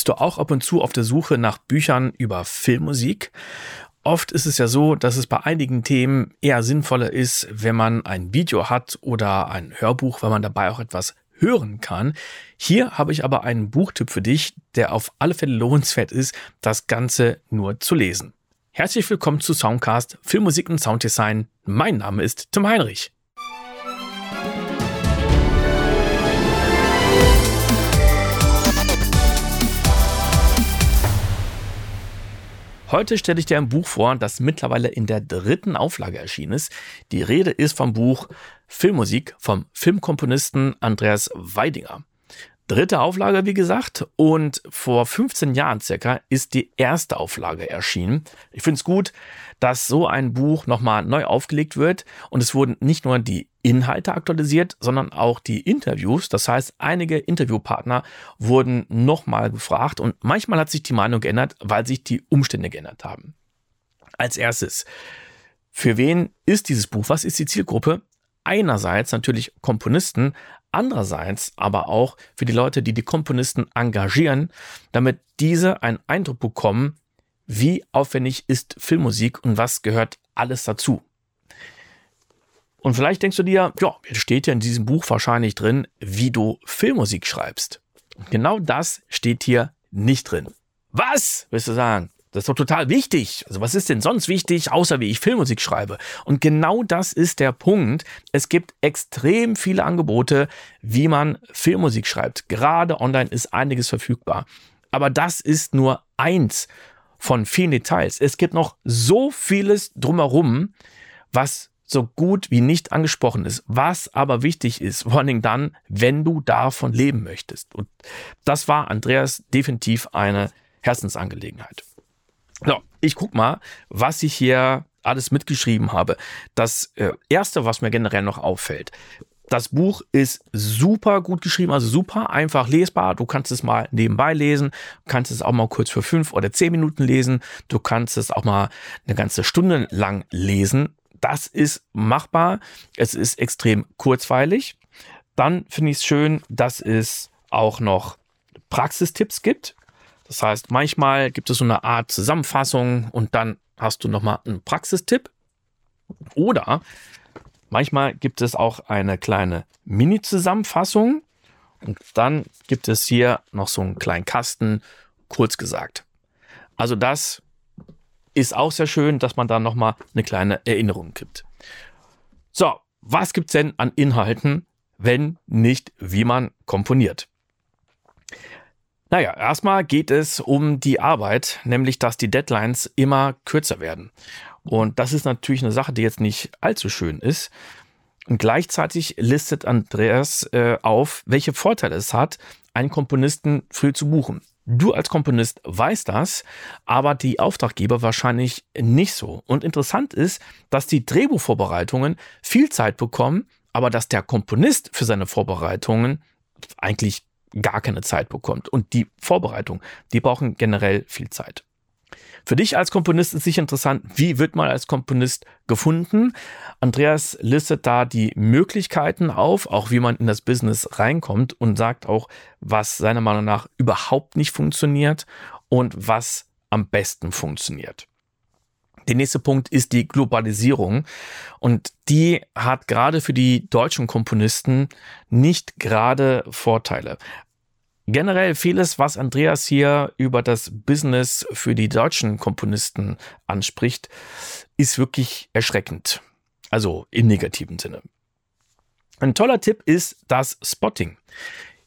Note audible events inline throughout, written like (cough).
Bist du auch ab und zu auf der Suche nach Büchern über Filmmusik? Oft ist es ja so, dass es bei einigen Themen eher sinnvoller ist, wenn man ein Video hat oder ein Hörbuch, weil man dabei auch etwas hören kann. Hier habe ich aber einen Buchtipp für dich, der auf alle Fälle lohnenswert ist, das Ganze nur zu lesen. Herzlich willkommen zu Soundcast Filmmusik und Sounddesign. Mein Name ist Tim Heinrich. Heute stelle ich dir ein Buch vor, das mittlerweile in der dritten Auflage erschienen ist. Die Rede ist vom Buch Filmmusik vom Filmkomponisten Andreas Weidinger. Dritte Auflage, wie gesagt, und vor 15 Jahren circa ist die erste Auflage erschienen. Ich finde es gut, dass so ein Buch nochmal neu aufgelegt wird und es wurden nicht nur die Inhalte aktualisiert, sondern auch die Interviews. Das heißt, einige Interviewpartner wurden nochmal gefragt und manchmal hat sich die Meinung geändert, weil sich die Umstände geändert haben. Als erstes, für wen ist dieses Buch? Was ist die Zielgruppe? Einerseits natürlich Komponisten, andererseits aber auch für die Leute, die die Komponisten engagieren, damit diese einen Eindruck bekommen, wie aufwendig ist Filmmusik und was gehört alles dazu. Und vielleicht denkst du dir, ja, steht ja in diesem Buch wahrscheinlich drin, wie du Filmmusik schreibst. genau das steht hier nicht drin. Was, wirst du sagen? Das ist doch total wichtig. Also was ist denn sonst wichtig, außer wie ich Filmmusik schreibe? Und genau das ist der Punkt. Es gibt extrem viele Angebote, wie man Filmmusik schreibt. Gerade online ist einiges verfügbar. Aber das ist nur eins von vielen Details. Es gibt noch so vieles drumherum, was so gut wie nicht angesprochen ist. Was aber wichtig ist, vor Dingen dann, wenn du davon leben möchtest. Und das war Andreas definitiv eine Herzensangelegenheit. So, ich guck mal, was ich hier alles mitgeschrieben habe. Das äh, erste, was mir generell noch auffällt, das Buch ist super gut geschrieben, also super einfach lesbar. Du kannst es mal nebenbei lesen, kannst es auch mal kurz für fünf oder zehn Minuten lesen. Du kannst es auch mal eine ganze Stunde lang lesen. Das ist machbar. Es ist extrem kurzweilig. Dann finde ich es schön, dass es auch noch Praxistipps gibt. Das heißt, manchmal gibt es so eine Art Zusammenfassung und dann hast du nochmal einen Praxistipp. Oder manchmal gibt es auch eine kleine Mini-Zusammenfassung und dann gibt es hier noch so einen kleinen Kasten, kurz gesagt. Also das ist auch sehr schön, dass man da nochmal eine kleine Erinnerung gibt. So, was gibt es denn an Inhalten, wenn nicht wie man komponiert? Naja, erstmal geht es um die Arbeit, nämlich dass die Deadlines immer kürzer werden. Und das ist natürlich eine Sache, die jetzt nicht allzu schön ist. Und gleichzeitig listet Andreas äh, auf, welche Vorteile es hat, einen Komponisten früh zu buchen. Du als Komponist weißt das, aber die Auftraggeber wahrscheinlich nicht so. Und interessant ist, dass die Drehbuchvorbereitungen viel Zeit bekommen, aber dass der Komponist für seine Vorbereitungen eigentlich gar keine Zeit bekommt. Und die Vorbereitung, die brauchen generell viel Zeit. Für dich als Komponist ist sicher interessant, wie wird man als Komponist gefunden? Andreas listet da die Möglichkeiten auf, auch wie man in das Business reinkommt und sagt auch, was seiner Meinung nach überhaupt nicht funktioniert und was am besten funktioniert. Der nächste Punkt ist die Globalisierung. Und die hat gerade für die deutschen Komponisten nicht gerade Vorteile. Generell vieles, was Andreas hier über das Business für die deutschen Komponisten anspricht, ist wirklich erschreckend. Also im negativen Sinne. Ein toller Tipp ist das Spotting.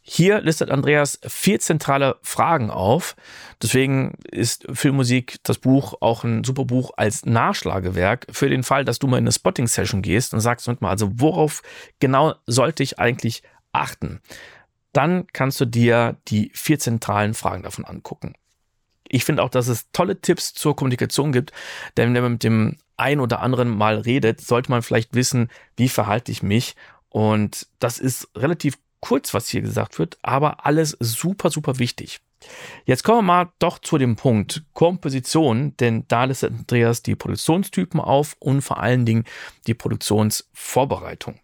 Hier listet Andreas vier zentrale Fragen auf. Deswegen ist Filmmusik, das Buch, auch ein super Buch als Nachschlagewerk für den Fall, dass du mal in eine Spotting-Session gehst und sagst, mal, also worauf genau sollte ich eigentlich achten? Dann kannst du dir die vier zentralen Fragen davon angucken. Ich finde auch, dass es tolle Tipps zur Kommunikation gibt, denn wenn man mit dem ein oder anderen mal redet, sollte man vielleicht wissen, wie verhalte ich mich. Und das ist relativ kurz, was hier gesagt wird, aber alles super, super wichtig. Jetzt kommen wir mal doch zu dem Punkt Komposition, denn da listet Andreas die Produktionstypen auf und vor allen Dingen die Produktionsvorbereitung.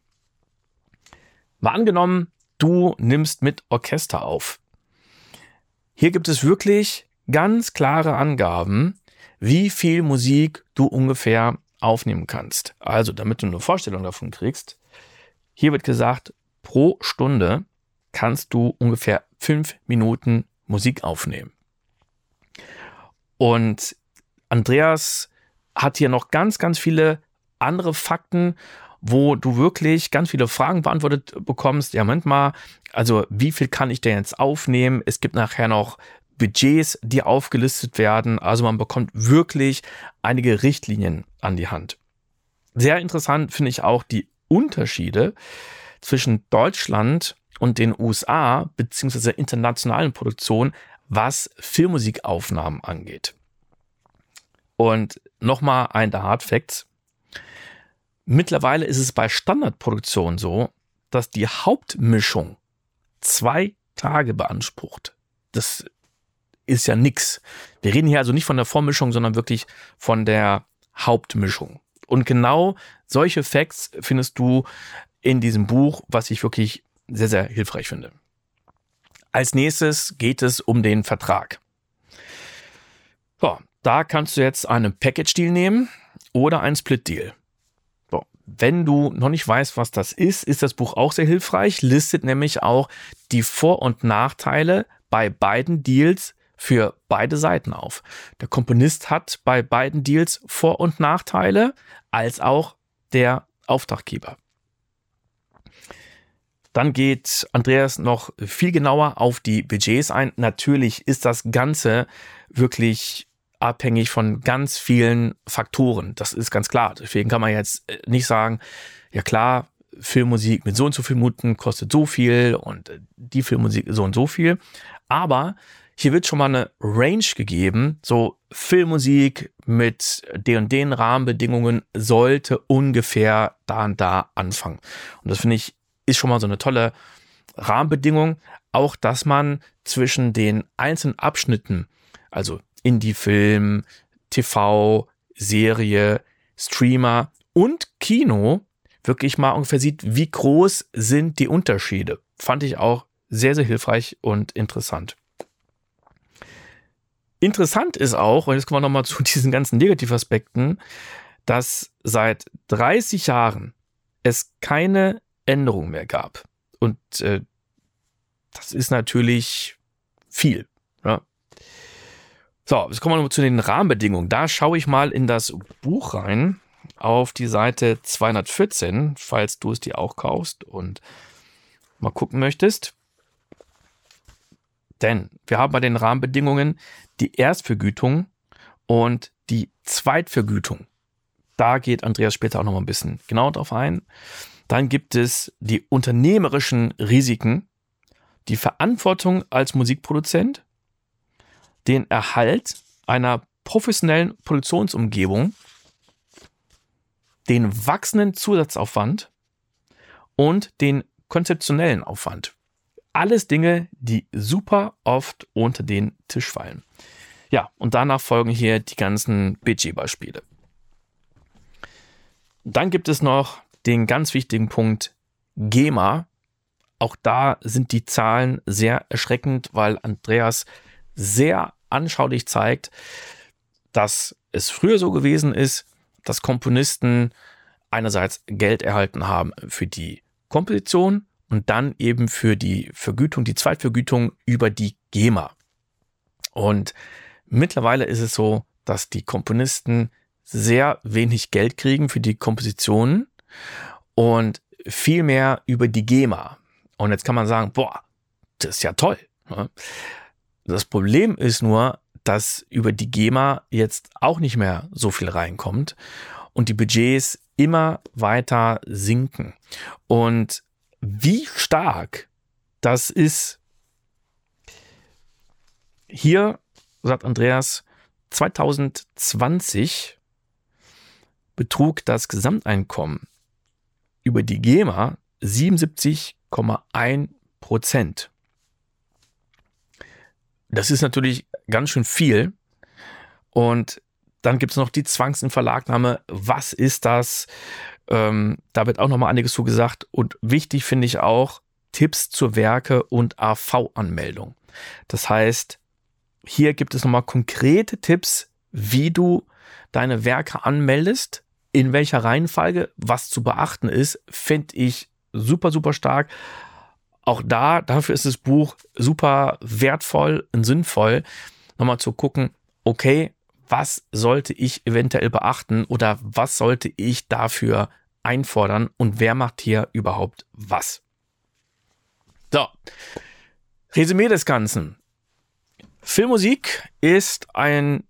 Mal angenommen, du nimmst mit Orchester auf. Hier gibt es wirklich ganz klare Angaben, wie viel Musik du ungefähr aufnehmen kannst. Also, damit du eine Vorstellung davon kriegst, hier wird gesagt, pro Stunde kannst du ungefähr fünf Minuten Musik aufnehmen. Und Andreas hat hier noch ganz, ganz viele andere Fakten, wo du wirklich ganz viele Fragen beantwortet bekommst. Ja, Moment mal, also wie viel kann ich denn jetzt aufnehmen? Es gibt nachher noch Budgets, die aufgelistet werden. Also man bekommt wirklich einige Richtlinien an die Hand. Sehr interessant finde ich auch die Unterschiede zwischen Deutschland und den USA beziehungsweise internationalen Produktionen, was Filmmusikaufnahmen angeht. Und nochmal ein der Hard Facts. Mittlerweile ist es bei Standardproduktionen so, dass die Hauptmischung zwei Tage beansprucht. Das ist ja nix. Wir reden hier also nicht von der Vormischung, sondern wirklich von der Hauptmischung. Und genau solche Facts findest du in diesem Buch, was ich wirklich sehr, sehr hilfreich finde. Als nächstes geht es um den Vertrag. So, da kannst du jetzt einen Package-Deal nehmen oder einen Split-Deal. Wenn du noch nicht weißt, was das ist, ist das Buch auch sehr hilfreich, listet nämlich auch die Vor- und Nachteile bei beiden Deals für beide Seiten auf. Der Komponist hat bei beiden Deals Vor- und Nachteile, als auch der Auftraggeber. Dann geht Andreas noch viel genauer auf die Budgets ein. Natürlich ist das Ganze wirklich abhängig von ganz vielen Faktoren. Das ist ganz klar. Deswegen kann man jetzt äh, nicht sagen, ja klar, Filmmusik mit so und so viel Minuten kostet so viel und äh, die Filmmusik so und so viel. Aber hier wird schon mal eine Range gegeben. So Filmmusik mit den und den Rahmenbedingungen sollte ungefähr da und da anfangen. Und das finde ich ist schon mal so eine tolle Rahmenbedingung. Auch, dass man zwischen den einzelnen Abschnitten, also Indie-Film, TV, Serie, Streamer und Kino, wirklich mal ungefähr sieht, wie groß sind die Unterschiede. Fand ich auch sehr, sehr hilfreich und interessant. Interessant ist auch, und jetzt kommen wir nochmal zu (laughs) diesen ganzen Negativaspekten, dass seit 30 Jahren es keine Änderung mehr gab. Und äh, das ist natürlich viel. Ja. So, jetzt kommen wir zu den Rahmenbedingungen. Da schaue ich mal in das Buch rein, auf die Seite 214, falls du es dir auch kaufst und mal gucken möchtest. Denn wir haben bei den Rahmenbedingungen die Erstvergütung und die Zweitvergütung. Da geht Andreas später auch noch mal ein bisschen genauer drauf ein. Dann gibt es die unternehmerischen Risiken, die Verantwortung als Musikproduzent, den Erhalt einer professionellen Produktionsumgebung, den wachsenden Zusatzaufwand und den konzeptionellen Aufwand. Alles Dinge, die super oft unter den Tisch fallen. Ja, und danach folgen hier die ganzen Budgetbeispiele. Dann gibt es noch den ganz wichtigen Punkt GEMA. Auch da sind die Zahlen sehr erschreckend, weil Andreas sehr anschaulich zeigt, dass es früher so gewesen ist, dass Komponisten einerseits Geld erhalten haben für die Komposition und dann eben für die Vergütung, die Zweitvergütung über die GEMA. Und mittlerweile ist es so, dass die Komponisten sehr wenig Geld kriegen für die Kompositionen und viel mehr über die GEMA. Und jetzt kann man sagen, boah, das ist ja toll. Ne? Das Problem ist nur, dass über die GEMA jetzt auch nicht mehr so viel reinkommt und die Budgets immer weiter sinken. Und wie stark das ist, hier sagt Andreas, 2020 betrug das Gesamteinkommen über die GEMA 77,1 Prozent. Das ist natürlich ganz schön viel. Und dann gibt es noch die Zwangsinverlagnahme. Was ist das? Ähm, da wird auch noch mal einiges zu gesagt. Und wichtig finde ich auch Tipps zur Werke- und AV-Anmeldung. Das heißt, hier gibt es nochmal konkrete Tipps, wie du deine Werke anmeldest, in welcher Reihenfolge, was zu beachten ist, finde ich super, super stark. Auch da, dafür ist das Buch super wertvoll und sinnvoll, nochmal zu gucken, okay, was sollte ich eventuell beachten oder was sollte ich dafür einfordern und wer macht hier überhaupt was? So, Resümee des Ganzen. Filmmusik ist ein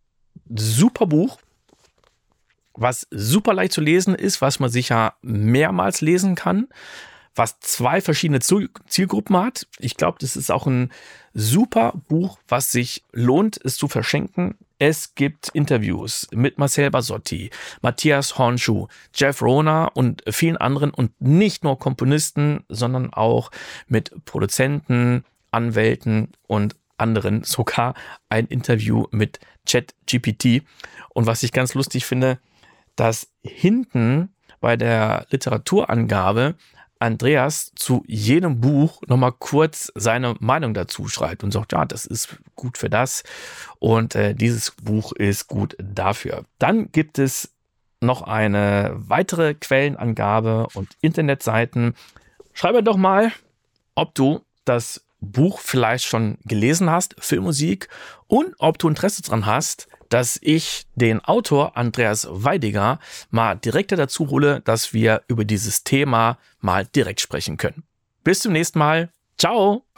super Buch, was super leicht zu lesen ist, was man sicher mehrmals lesen kann, was zwei verschiedene Zielgruppen hat. Ich glaube, das ist auch ein super Buch, was sich lohnt, es zu verschenken. Es gibt Interviews mit Marcel Basotti, Matthias Hornschuh, Jeff Rona und vielen anderen und nicht nur Komponisten, sondern auch mit Produzenten, Anwälten und anderen sogar ein Interview mit ChatGPT. Und was ich ganz lustig finde, dass hinten bei der Literaturangabe Andreas zu jedem Buch nochmal kurz seine Meinung dazu schreibt und sagt, ja, das ist gut für das und äh, dieses Buch ist gut dafür. Dann gibt es noch eine weitere Quellenangabe und Internetseiten. Schreibe doch mal, ob du das Buch vielleicht schon gelesen hast, Filmmusik, und ob du Interesse daran hast, dass ich den Autor Andreas Weidiger mal direkter dazu hole, dass wir über dieses Thema mal direkt sprechen können. Bis zum nächsten Mal. Ciao!